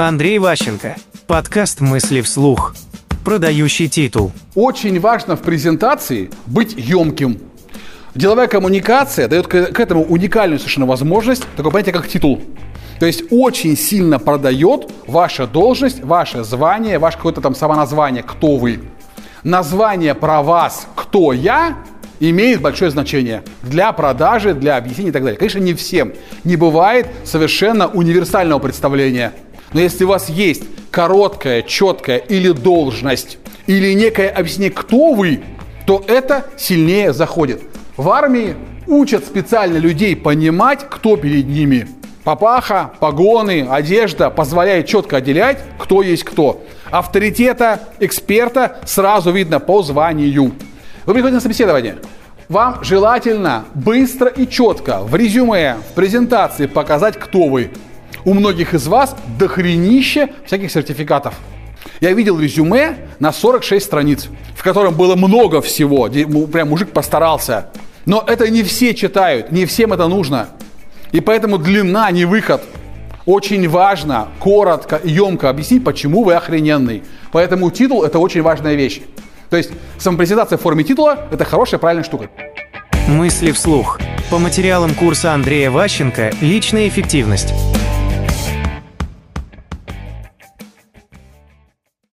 Андрей Ващенко. Подкаст «Мысли вслух». Продающий титул. Очень важно в презентации быть емким. Деловая коммуникация дает к этому уникальную совершенно возможность, такое понятие, как титул. То есть очень сильно продает ваша должность, ваше звание, ваше какое-то там самоназвание, кто вы. Название про вас, кто я, имеет большое значение для продажи, для объяснения и так далее. Конечно, не всем. Не бывает совершенно универсального представления. Но если у вас есть короткая, четкая или должность, или некое объяснение, кто вы, то это сильнее заходит. В армии учат специально людей понимать, кто перед ними. Папаха, погоны, одежда позволяет четко отделять, кто есть кто. Авторитета эксперта сразу видно по званию. Вы приходите на собеседование. Вам желательно быстро и четко в резюме, в презентации показать, кто вы. У многих из вас дохренище всяких сертификатов. Я видел резюме на 46 страниц, в котором было много всего. Прям мужик постарался. Но это не все читают, не всем это нужно. И поэтому длина не выход. Очень важно, коротко, емко объяснить, почему вы охрененный. Поэтому титул – это очень важная вещь. То есть самопрезентация в форме титула – это хорошая, правильная штука. «Мысли вслух». По материалам курса Андрея Ващенко «Личная эффективность».